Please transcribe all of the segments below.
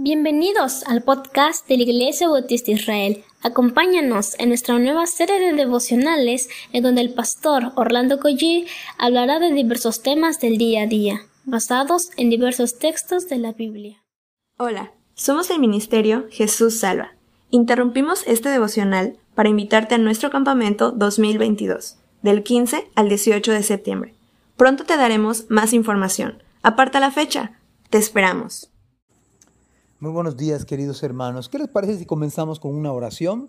Bienvenidos al podcast de la Iglesia Bautista Israel. Acompáñanos en nuestra nueva serie de devocionales en donde el pastor Orlando Collie hablará de diversos temas del día a día, basados en diversos textos de la Biblia. Hola, somos el Ministerio Jesús Salva. Interrumpimos este devocional para invitarte a nuestro campamento 2022, del 15 al 18 de septiembre. Pronto te daremos más información. Aparta la fecha. Te esperamos. Muy buenos días, queridos hermanos. ¿Qué les parece si comenzamos con una oración?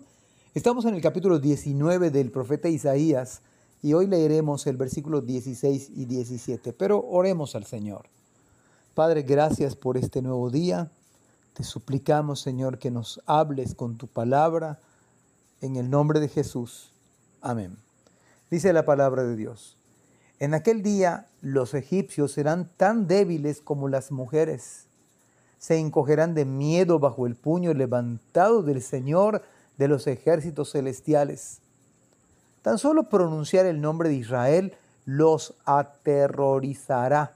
Estamos en el capítulo 19 del profeta Isaías y hoy leeremos el versículo 16 y 17, pero oremos al Señor. Padre, gracias por este nuevo día. Te suplicamos, Señor, que nos hables con tu palabra en el nombre de Jesús. Amén. Dice la palabra de Dios. En aquel día los egipcios serán tan débiles como las mujeres se encogerán de miedo bajo el puño levantado del Señor de los ejércitos celestiales. Tan solo pronunciar el nombre de Israel los aterrorizará,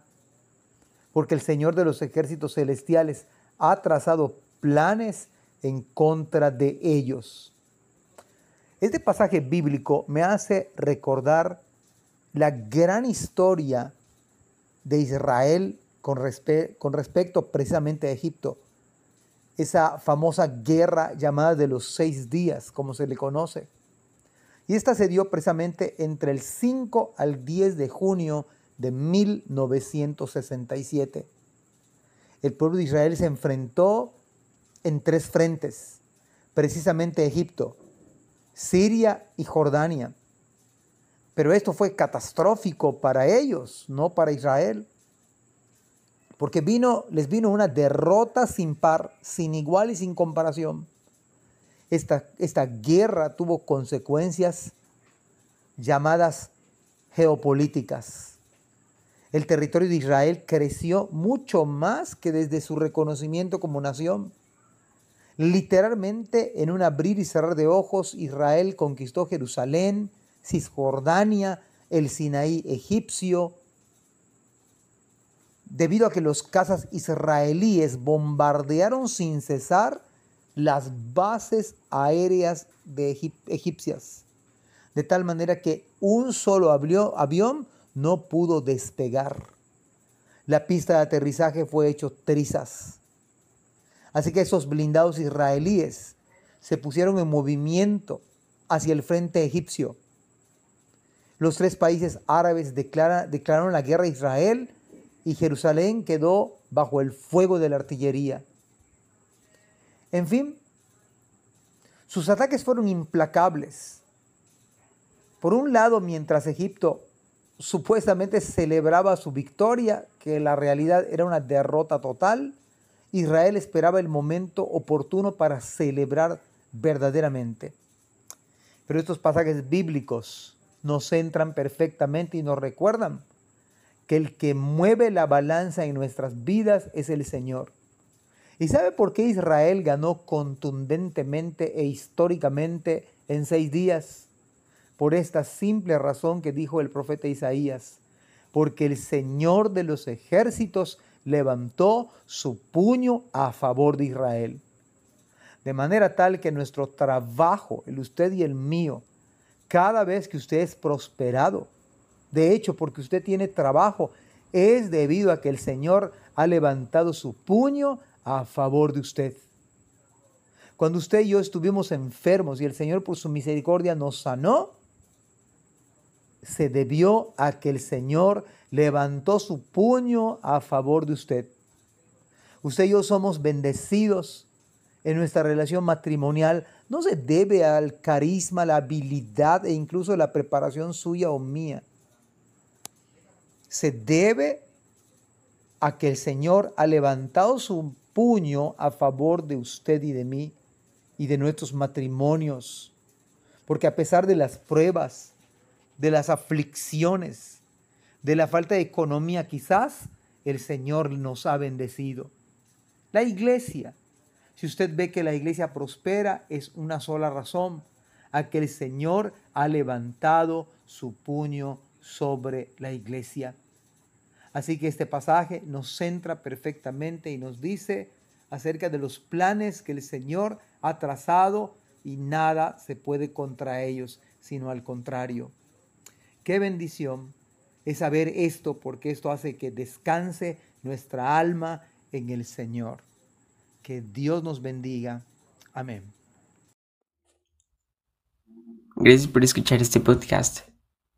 porque el Señor de los ejércitos celestiales ha trazado planes en contra de ellos. Este pasaje bíblico me hace recordar la gran historia de Israel con, con respecto precisamente a Egipto. Esa famosa guerra llamada de los seis días, como se le conoce. Y esta se dio precisamente entre el 5 al 10 de junio de 1967. El pueblo de Israel se enfrentó en tres frentes, precisamente Egipto, Siria y Jordania. Pero esto fue catastrófico para ellos, no para Israel porque vino, les vino una derrota sin par, sin igual y sin comparación. Esta, esta guerra tuvo consecuencias llamadas geopolíticas. El territorio de Israel creció mucho más que desde su reconocimiento como nación. Literalmente, en un abrir y cerrar de ojos, Israel conquistó Jerusalén, Cisjordania, el Sinaí egipcio, debido a que los cazas israelíes bombardearon sin cesar las bases aéreas de egipcias, de tal manera que un solo avión no pudo despegar. La pista de aterrizaje fue hecho trizas. Así que esos blindados israelíes se pusieron en movimiento hacia el frente egipcio. Los tres países árabes declararon la guerra a Israel y Jerusalén quedó bajo el fuego de la artillería. En fin, sus ataques fueron implacables. Por un lado, mientras Egipto supuestamente celebraba su victoria, que la realidad era una derrota total, Israel esperaba el momento oportuno para celebrar verdaderamente. Pero estos pasajes bíblicos nos centran perfectamente y nos recuerdan que el que mueve la balanza en nuestras vidas es el Señor. ¿Y sabe por qué Israel ganó contundentemente e históricamente en seis días? Por esta simple razón que dijo el profeta Isaías, porque el Señor de los ejércitos levantó su puño a favor de Israel. De manera tal que nuestro trabajo, el usted y el mío, cada vez que usted es prosperado, de hecho, porque usted tiene trabajo, es debido a que el Señor ha levantado su puño a favor de usted. Cuando usted y yo estuvimos enfermos y el Señor por su misericordia nos sanó, se debió a que el Señor levantó su puño a favor de usted. Usted y yo somos bendecidos en nuestra relación matrimonial. No se debe al carisma, la habilidad e incluso la preparación suya o mía se debe a que el Señor ha levantado su puño a favor de usted y de mí y de nuestros matrimonios. Porque a pesar de las pruebas, de las aflicciones, de la falta de economía, quizás el Señor nos ha bendecido. La iglesia, si usted ve que la iglesia prospera, es una sola razón, a que el Señor ha levantado su puño sobre la iglesia. Así que este pasaje nos centra perfectamente y nos dice, acerca de los planes que el Señor ha trazado y nada se puede contra ellos, sino al contrario. Qué bendición es saber esto porque esto hace que descanse nuestra alma en el Señor. Que Dios nos bendiga. Amén. Gracias por escuchar este podcast.